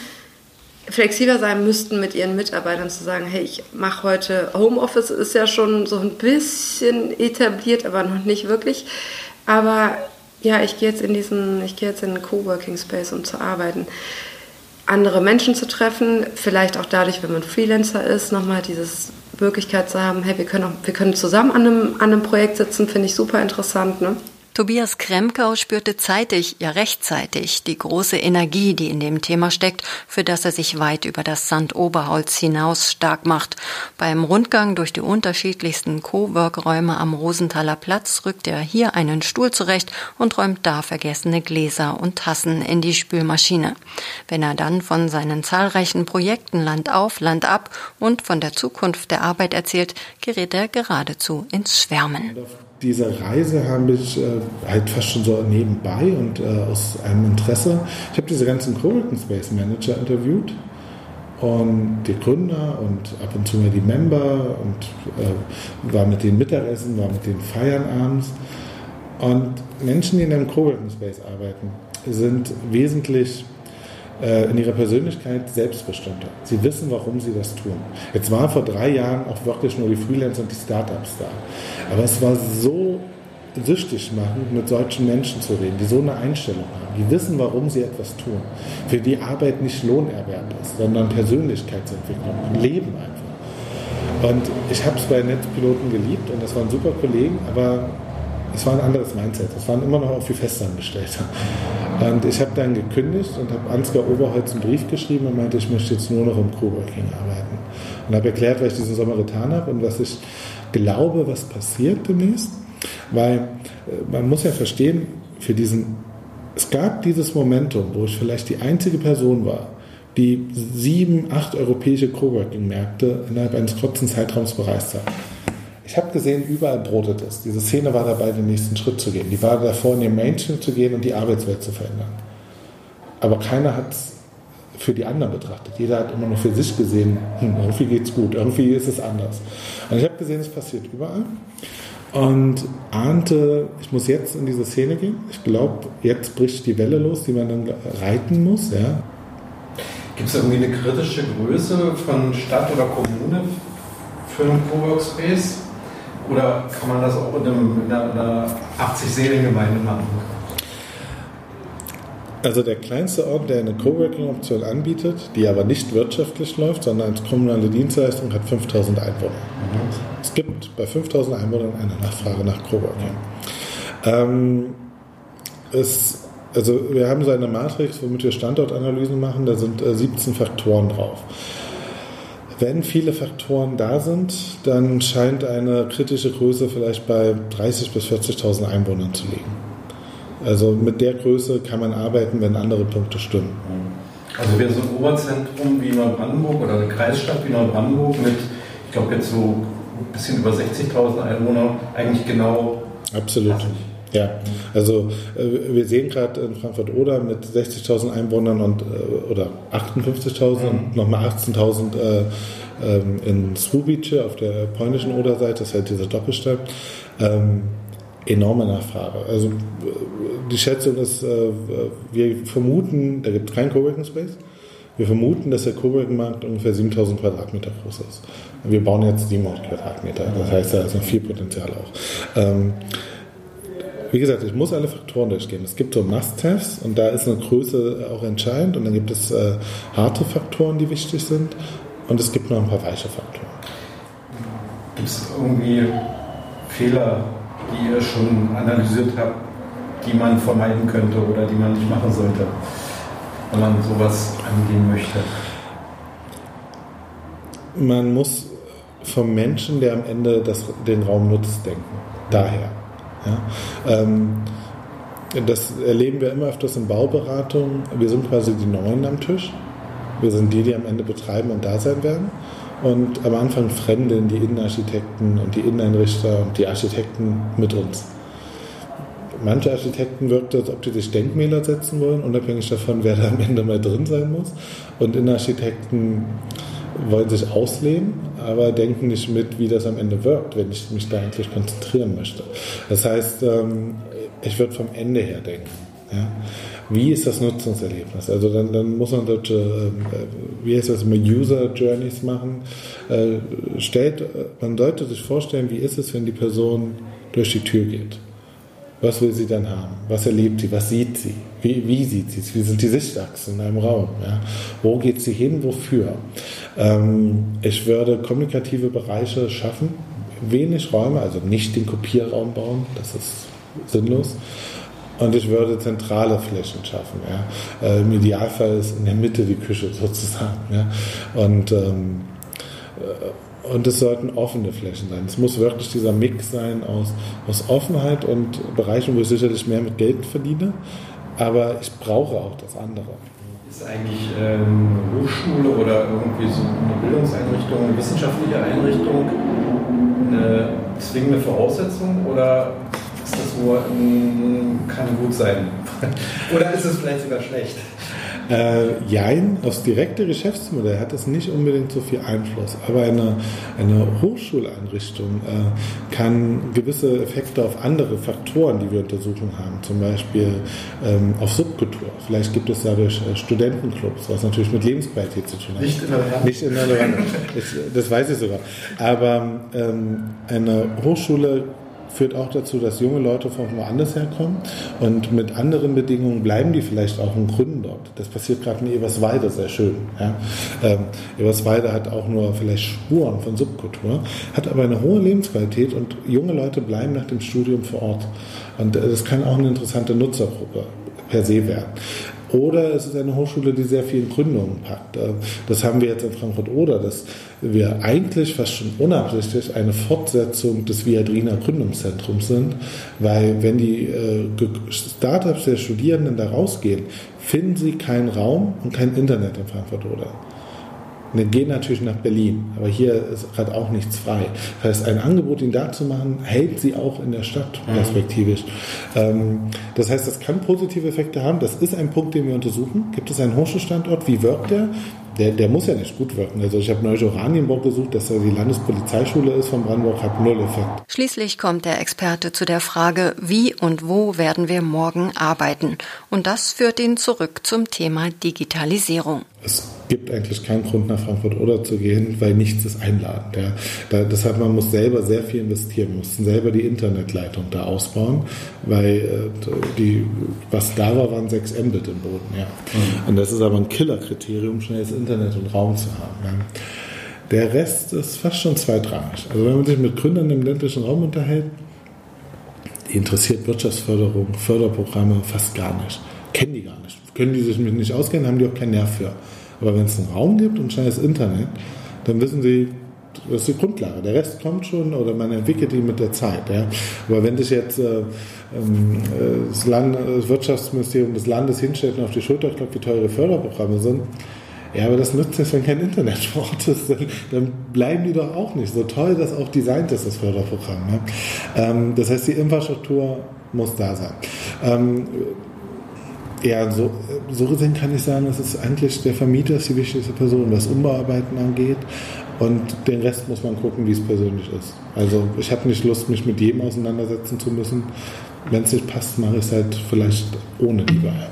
flexibler sein müssten mit ihren Mitarbeitern zu sagen, hey, ich mache heute Homeoffice, ist ja schon so ein bisschen etabliert, aber noch nicht wirklich. Aber ja, ich gehe jetzt in diesen, ich gehe jetzt in einen Coworking Space, um zu arbeiten. Andere Menschen zu treffen, vielleicht auch dadurch, wenn man Freelancer ist, nochmal dieses Möglichkeit zu haben, hey, wir können, auch, wir können zusammen an einem, an einem Projekt sitzen, finde ich super interessant. Ne? Tobias Kremkau spürte zeitig, ja rechtzeitig, die große Energie, die in dem Thema steckt, für das er sich weit über das Sandoberholz hinaus stark macht. Beim Rundgang durch die unterschiedlichsten Cowork-Räume am Rosenthaler Platz rückt er hier einen Stuhl zurecht und räumt da vergessene Gläser und Tassen in die Spülmaschine. Wenn er dann von seinen zahlreichen Projekten Land auf, Land ab und von der Zukunft der Arbeit erzählt, gerät er geradezu ins Schwärmen diese Reise habe ich äh, halt fast schon so nebenbei und äh, aus einem Interesse. Ich habe diese ganzen Coworking Space Manager interviewt und die Gründer und ab und zu mal die Member und äh, war mit denen Mittagessen, war mit denen feiern abends. Und Menschen, die in einem Coworking Space arbeiten, sind wesentlich in ihrer Persönlichkeit selbstbestimmter. Sie wissen, warum sie das tun. Jetzt waren vor drei Jahren auch wirklich nur die Freelancer und die Startups da. Aber es war so süchtig machend, mit solchen Menschen zu reden, die so eine Einstellung haben, die wissen, warum sie etwas tun, für die Arbeit nicht Lohnerwerb ist, sondern Persönlichkeitsentwicklung, Leben einfach. Und ich habe es bei Netzpiloten geliebt und das waren super Kollegen, aber es war ein anderes Mindset. Es waren immer noch auch viel Festangestellte. Und ich habe dann gekündigt und habe Ansgar Oberholz einen Brief geschrieben und meinte, ich möchte jetzt nur noch im Coworking arbeiten. Und habe erklärt, was ich diesen Sommer getan habe und was ich glaube, was passiert demnächst. Weil äh, man muss ja verstehen, für diesen, es gab dieses Momentum, wo ich vielleicht die einzige Person war, die sieben, acht europäische Coworking-Märkte innerhalb eines kurzen Zeitraums bereist hat. Ich habe gesehen, überall brotet es. Diese Szene war dabei, den nächsten Schritt zu gehen. Die war davor, in den Mainstream zu gehen und die Arbeitswelt zu verändern. Aber keiner hat es für die anderen betrachtet. Jeder hat immer nur für sich gesehen, hm, irgendwie es gut, irgendwie ist es anders. Und ich habe gesehen, es passiert überall. Und ahnte, ich muss jetzt in diese Szene gehen. Ich glaube, jetzt bricht die Welle los, die man dann reiten muss. Ja. Gibt es irgendwie eine kritische Größe von Stadt oder Kommune für einen Coworkspace? Oder kann man das auch in, einem, in einer 80-Seelen-Gemeinde machen? Also der kleinste Ort, der eine Coworking-Option anbietet, die aber nicht wirtschaftlich läuft, sondern als kommunale Dienstleistung, hat 5000 Einwohner. Mhm. Es gibt bei 5000 Einwohnern eine Nachfrage nach Coworking. Ähm, es Also wir haben so eine Matrix, womit wir Standortanalysen machen, da sind 17 Faktoren drauf. Wenn viele Faktoren da sind, dann scheint eine kritische Größe vielleicht bei 30.000 bis 40.000 Einwohnern zu liegen. Also mit der Größe kann man arbeiten, wenn andere Punkte stimmen. Also wäre so ein Oberzentrum wie Neubrandenburg oder eine Kreisstadt wie Neubrandenburg mit, ich glaube jetzt so ein bisschen über 60.000 Einwohnern eigentlich genau. Absolut. Passend. Ja, also äh, wir sehen gerade in Frankfurt-Oder mit 60.000 Einwohnern und äh, oder 58.000 mhm. und nochmal 18.000 äh, ähm, in Słubice auf der polnischen Oder-Seite, das ist halt dieser Doppelstadt. Ähm, enorme Nachfrage. Also die Schätzung ist, äh, wir vermuten, da gibt es keinen Coworking Space. Wir vermuten, dass der Coworking-Markt ungefähr 7000 Quadratmeter groß ist. Wir bauen jetzt 700 Quadratmeter, das heißt, da ist noch viel Potenzial auch. Ähm, wie gesagt, ich muss alle Faktoren durchgehen. Es gibt so Must-Haves und da ist eine Größe auch entscheidend und dann gibt es äh, harte Faktoren, die wichtig sind und es gibt noch ein paar weiche Faktoren. Gibt es irgendwie Fehler, die ihr schon analysiert habt, die man vermeiden könnte oder die man nicht machen sollte, wenn man sowas angehen möchte? Man muss vom Menschen, der am Ende das, den Raum nutzt, denken. Daher. Ja? Ähm, das erleben wir immer öfters in Bauberatungen. Wir sind quasi die Neuen am Tisch. Wir sind die, die am Ende betreiben und da sein werden. Und am Anfang fremden die Innenarchitekten und die Inneneinrichter und die Architekten mit uns. Manche Architekten wirkt es, als ob die sich Denkmäler setzen wollen, unabhängig davon, wer da am Ende mal drin sein muss. Und Innenarchitekten wollen sich ausleben, aber denken nicht mit, wie das am Ende wirkt, wenn ich mich da eigentlich konzentrieren möchte. Das heißt, ähm, ich würde vom Ende her denken. Ja? Wie ist das Nutzungserlebnis? Also dann, dann muss man solche, ähm, wie heißt das, immer User Journeys machen. Äh, stellt, man sollte sich vorstellen, wie ist es, wenn die Person durch die Tür geht? Was will sie dann haben? Was erlebt sie? Was sieht sie? Wie, wie sieht sie es? Wie sind die Sichtachsen in einem Raum? Ja? Wo geht sie hin? Wofür? Ähm, ich würde kommunikative Bereiche schaffen, wenig Räume, also nicht den Kopierraum bauen, das ist sinnlos. Und ich würde zentrale Flächen schaffen. Ja? Äh, Im Idealfall ist in der Mitte die Küche sozusagen. Ja? Und ähm, äh, und es sollten offene Flächen sein. Es muss wirklich dieser Mix sein aus, aus Offenheit und Bereichen, wo ich sicherlich mehr mit Geld verdiene, aber ich brauche auch das andere. Ist eigentlich ähm, eine Hochschule oder irgendwie so eine Bildungseinrichtung, eine wissenschaftliche Einrichtung eine zwingende Voraussetzung oder ist das nur, kann gut sein? oder ist es vielleicht sogar schlecht? Äh, jein, aufs direkte Geschäftsmodell hat es nicht unbedingt so viel Einfluss, aber eine, eine Hochschuleinrichtung äh, kann gewisse Effekte auf andere Faktoren, die wir untersuchen haben, zum Beispiel ähm, auf Subkultur. Vielleicht gibt es dadurch äh, Studentenclubs, was natürlich mit Lebensqualität zu tun hat. Nicht in der Lorraine. Nicht in der Lorraine. das weiß ich sogar. Aber ähm, eine Hochschule führt auch dazu, dass junge Leute von woanders herkommen und mit anderen Bedingungen bleiben die vielleicht auch in Gründen dort. Das passiert gerade in Eberswalde sehr schön. Ja. Ähm, Eberswalde hat auch nur vielleicht Spuren von Subkultur, hat aber eine hohe Lebensqualität und junge Leute bleiben nach dem Studium vor Ort. Und äh, das kann auch eine interessante Nutzergruppe per se werden. Oder es ist eine Hochschule, die sehr viel Gründungen packt. Äh, das haben wir jetzt in Frankfurt-Oder, dass wir eigentlich fast schon unabsichtlich eine Fortsetzung des Viadrina Gründungszentrums sind, weil wenn die äh, Startups der Studierenden da rausgehen, finden sie keinen Raum und kein Internet in Frankfurt-Oder. Wir gehen natürlich nach Berlin, aber hier ist gerade auch nichts frei. Das heißt, ein Angebot, ihn da zu machen, hält sie auch in der Stadt mhm. perspektivisch. Mhm. das heißt, das kann positive Effekte haben. Das ist ein Punkt, den wir untersuchen. Gibt es einen Hochschulstandort? Wie wirkt der? Der, der muss ja nicht gut wirken. Also ich habe neulich Oranienburg gesucht, dass da die Landespolizeischule ist von Brandenburg, hat null Effekt. Schließlich kommt der Experte zu der Frage, wie und wo werden wir morgen arbeiten? Und das führt ihn zurück zum Thema Digitalisierung. Es gibt eigentlich keinen Grund, nach Frankfurt oder zu gehen, weil nichts ist einladend. Ja. Da, deshalb man muss selber sehr viel investieren, muss selber die Internetleitung da ausbauen, weil äh, die, was da war, waren 6 Mbit im Boden. Ja. Mhm. Und das ist aber ein Killerkriterium, schnelles Internet und Raum zu haben. Ja. Der Rest ist fast schon zweitrangig. Also wenn man sich mit Gründern im ländlichen Raum unterhält, die interessiert Wirtschaftsförderung, Förderprogramme fast gar nicht kennen die gar nicht. Können die sich mit nicht auskennen, haben die auch keinen Nerv für. Aber wenn es einen Raum gibt und scheiß Internet, dann wissen sie, das ist die Grundlage. Der Rest kommt schon oder man entwickelt ihn mit der Zeit. Ja. Aber wenn sich jetzt äh, ähm, das, Land, das Wirtschaftsministerium des Landes hinstellt und auf die Schulter klopft, wie teure Förderprogramme sind, ja, aber das nützt nichts, wenn kein Internet vor Ort ist. Dann, dann, bleiben die doch auch nicht. So toll das auch designt ist, das Förderprogramm. Ne? Ähm, das heißt, die Infrastruktur muss da sein. Ähm, ja, so, so gesehen kann ich sagen, es ist eigentlich der Vermieter ist die wichtigste Person, was Umbauarbeiten angeht. Und den Rest muss man gucken, wie es persönlich ist. Also ich habe nicht Lust, mich mit jedem auseinandersetzen zu müssen. Wenn es nicht passt, mache ich es halt vielleicht ohne die Wahl.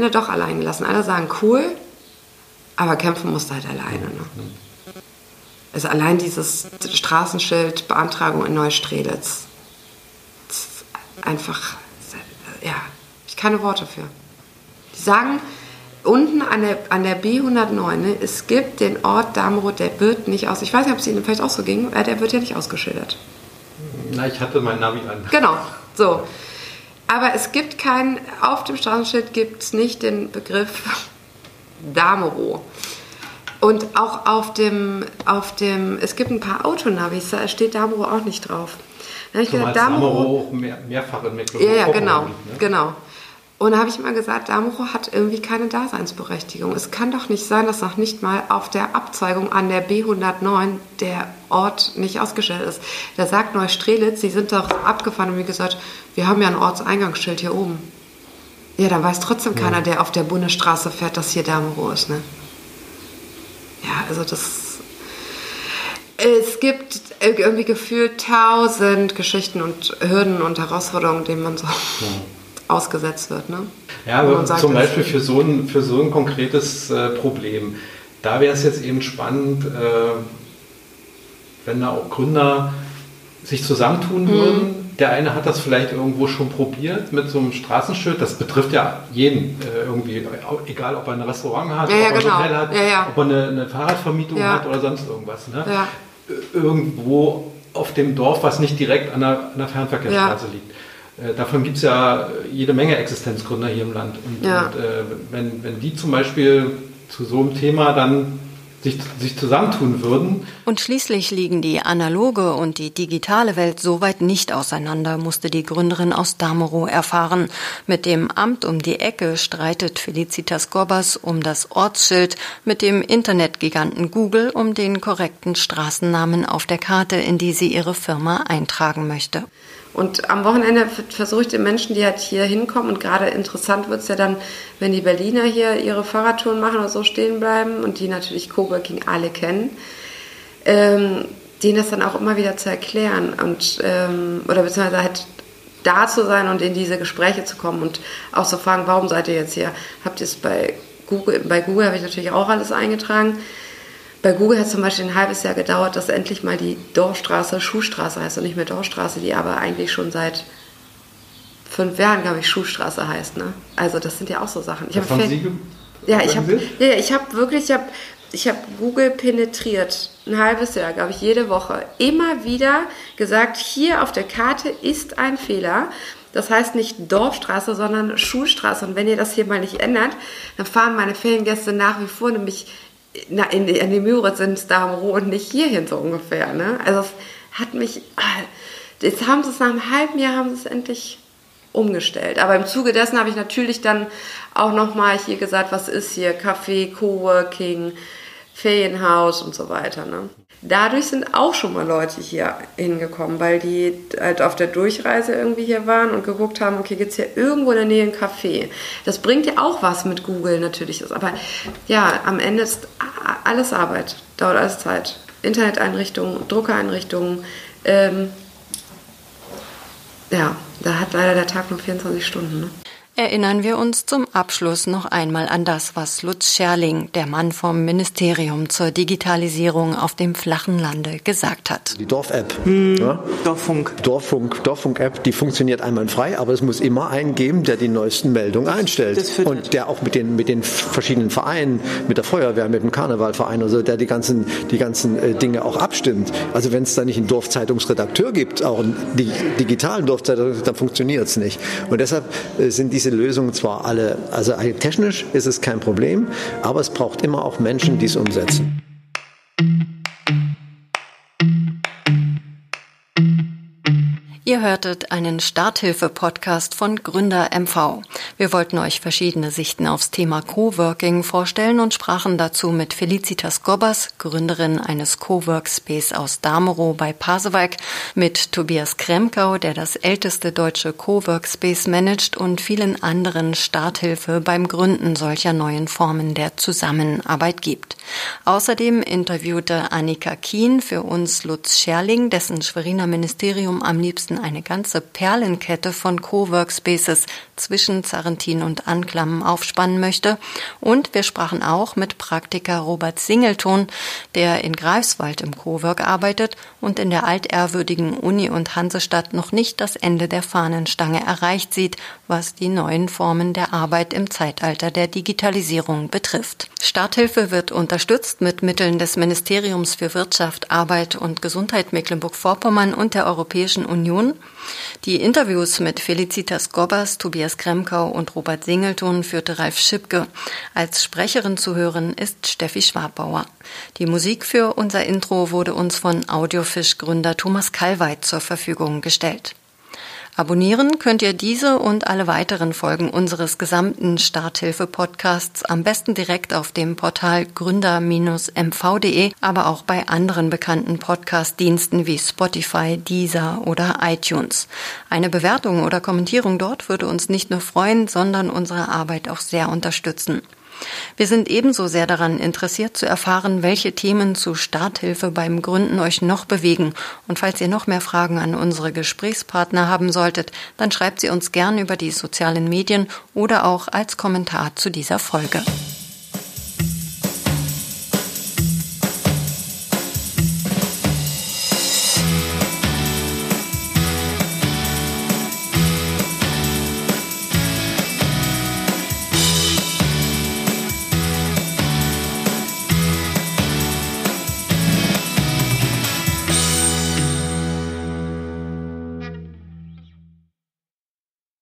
Ende doch allein gelassen. Alle sagen cool, aber kämpfen musst du halt alleine. Ne? Also allein dieses Straßenschild Beantragung in Neustrelitz. Einfach, ja, ich keine Worte für. Die sagen unten an der, an der B109, ne, es gibt den Ort Damerow, der wird nicht aus. Ich weiß nicht, ob es Ihnen vielleicht auch so ging, der wird ja nicht ausgeschildert. Na, ich hatte mein Navi an. Genau, so. Aber es gibt keinen, auf dem Straßenschild gibt es nicht den Begriff Damerow. Und auch auf dem, auf dem, es gibt ein paar Autonavis, da steht Damero auch nicht drauf. Da ich gesagt, Damero mehr, mehrfach in Mecklenburg. Ja, ja, genau, ne? genau. Und da habe ich mal gesagt, Damero hat irgendwie keine Daseinsberechtigung. Es kann doch nicht sein, dass noch nicht mal auf der Abzweigung an der B109 der Ort nicht ausgestellt ist. Da sagt Neustrelitz, sie sind doch abgefahren und wie gesagt, wir haben ja ein Ortseingangsschild hier oben. Ja, da weiß trotzdem ja. keiner, der auf der Bundesstraße fährt, dass hier Damero ist, ne? ja, also das. Es gibt irgendwie gefühlt tausend Geschichten und Hürden und Herausforderungen, denen man so ja. Ausgesetzt wird. Ne? Ja, aber sagt, zum Beispiel für so ein, für so ein konkretes äh, Problem. Da wäre es jetzt eben spannend, äh, wenn da auch Gründer sich zusammentun mhm. würden der eine hat das vielleicht irgendwo schon probiert mit so einem Straßenschild. Das betrifft ja jeden äh, irgendwie, egal ob er ein Restaurant hat, ja, ja, ob er genau. ein Hotel hat, ja, ob er eine, eine Fahrradvermietung hat oder sonst irgendwas. Ne? Irgendwo auf dem Dorf, was nicht direkt an der, an der Fernverkehrsstraße liegt. Äh, davon gibt es ja jede Menge Existenzgründer hier im Land. Und, und äh, wenn, wenn die zum Beispiel zu so einem Thema dann sich, sich zusammentun würden. Und schließlich liegen die analoge und die digitale Welt so weit nicht auseinander, musste die Gründerin aus Damerow erfahren. Mit dem Amt um die Ecke streitet Felicitas Gorbas um das Ortsschild, mit dem Internetgiganten Google um den korrekten Straßennamen auf der Karte, in die sie ihre Firma eintragen möchte. Und am Wochenende versuche ich den Menschen, die halt hier hinkommen, und gerade interessant wird es ja dann, wenn die Berliner hier ihre Fahrradtouren machen oder so stehen bleiben und die natürlich Coworking alle kennen, ähm, denen das dann auch immer wieder zu erklären und ähm, oder beziehungsweise halt da zu sein und in diese Gespräche zu kommen und auch zu fragen, warum seid ihr jetzt hier? Habt ihr es bei Google, bei Google habe ich natürlich auch alles eingetragen. Bei Google hat es zum Beispiel ein halbes Jahr gedauert, dass endlich mal die Dorfstraße Schuhstraße heißt und nicht mehr Dorfstraße, die aber eigentlich schon seit fünf Jahren, glaube ich, Schuhstraße heißt. Ne? Also das sind ja auch so Sachen. Ich ja, ich habe ja, ich habe wirklich, ich habe ich habe Google penetriert, ein halbes Jahr, glaube ich, jede Woche. Immer wieder gesagt, hier auf der Karte ist ein Fehler. Das heißt nicht Dorfstraße, sondern Schulstraße. Und wenn ihr das hier mal nicht ändert, dann fahren meine Feriengäste nach wie vor nämlich na, in, in die Müritz ins Darmroh und nicht hierhin so ungefähr. Ne? Also es hat mich, ah, jetzt haben sie es nach einem halben Jahr haben sie es endlich umgestellt. Aber im Zuge dessen habe ich natürlich dann auch nochmal hier gesagt, was ist hier Café, Coworking, Ferienhaus und so weiter. Ne? Dadurch sind auch schon mal Leute hier hingekommen, weil die halt auf der Durchreise irgendwie hier waren und geguckt haben, okay, gibt es hier irgendwo in der Nähe ein Café? Das bringt ja auch was mit Google natürlich. Aber ja, am Ende ist alles Arbeit, dauert alles Zeit. Interneteinrichtungen, Druckereinrichtungen. Ähm, ja, da hat leider der Tag nur 24 Stunden. Ne? Erinnern wir uns zum Abschluss noch einmal an das, was Lutz Scherling, der Mann vom Ministerium zur Digitalisierung auf dem flachen Lande, gesagt hat. Die Dorf-App. Hm, ja? Dorffunk. Dorffunk, Dorffunk-App, die funktioniert einwandfrei, aber es muss immer einen geben, der die neuesten Meldungen einstellt. Und der auch mit den, mit den verschiedenen Vereinen, mit der Feuerwehr, mit dem Karnevalverein oder so, der die ganzen, die ganzen äh, Dinge auch abstimmt. Also wenn es da nicht einen Dorfzeitungsredakteur gibt, auch einen digitalen Dorfzeitungsredakteur, dann funktioniert es nicht. Und deshalb äh, sind diese Lösungen zwar alle, also technisch ist es kein Problem, aber es braucht immer auch Menschen, die es umsetzen. Ihr hörtet einen Starthilfe-Podcast von Gründer MV. Wir wollten euch verschiedene Sichten aufs Thema Coworking vorstellen und sprachen dazu mit Felicitas Gobbers, Gründerin eines Coworkspace aus Damerow bei Pasewalk, mit Tobias Kremkau, der das älteste deutsche Coworkspace managt und vielen anderen Starthilfe beim Gründen solcher neuen Formen der Zusammenarbeit gibt. Außerdem interviewte Annika Kien für uns Lutz Scherling, dessen Schweriner Ministerium am liebsten eine ganze Perlenkette von Coworkspaces zwischen Zarentin und Anklam aufspannen möchte. Und wir sprachen auch mit Praktiker Robert Singelton, der in Greifswald im Cowork arbeitet und in der altehrwürdigen Uni und Hansestadt noch nicht das Ende der Fahnenstange erreicht sieht, was die neuen Formen der Arbeit im Zeitalter der Digitalisierung betrifft. Starthilfe wird unterstützt mit Mitteln des Ministeriums für Wirtschaft, Arbeit und Gesundheit Mecklenburg-Vorpommern und der Europäischen Union. Die Interviews mit Felicitas Gobbers, Tobias Kremkau und Robert Singelton führte Ralf Schipke. Als Sprecherin zu hören ist Steffi Schwabauer. Die Musik für unser Intro wurde uns von Audiofisch-Gründer Thomas Kallweit zur Verfügung gestellt. Abonnieren könnt ihr diese und alle weiteren Folgen unseres gesamten Starthilfe-Podcasts am besten direkt auf dem Portal gründer-mv.de, aber auch bei anderen bekannten Podcast-Diensten wie Spotify, Deezer oder iTunes. Eine Bewertung oder Kommentierung dort würde uns nicht nur freuen, sondern unsere Arbeit auch sehr unterstützen. Wir sind ebenso sehr daran interessiert zu erfahren, welche Themen zu Starthilfe beim Gründen euch noch bewegen. Und falls ihr noch mehr Fragen an unsere Gesprächspartner haben solltet, dann schreibt sie uns gern über die sozialen Medien oder auch als Kommentar zu dieser Folge.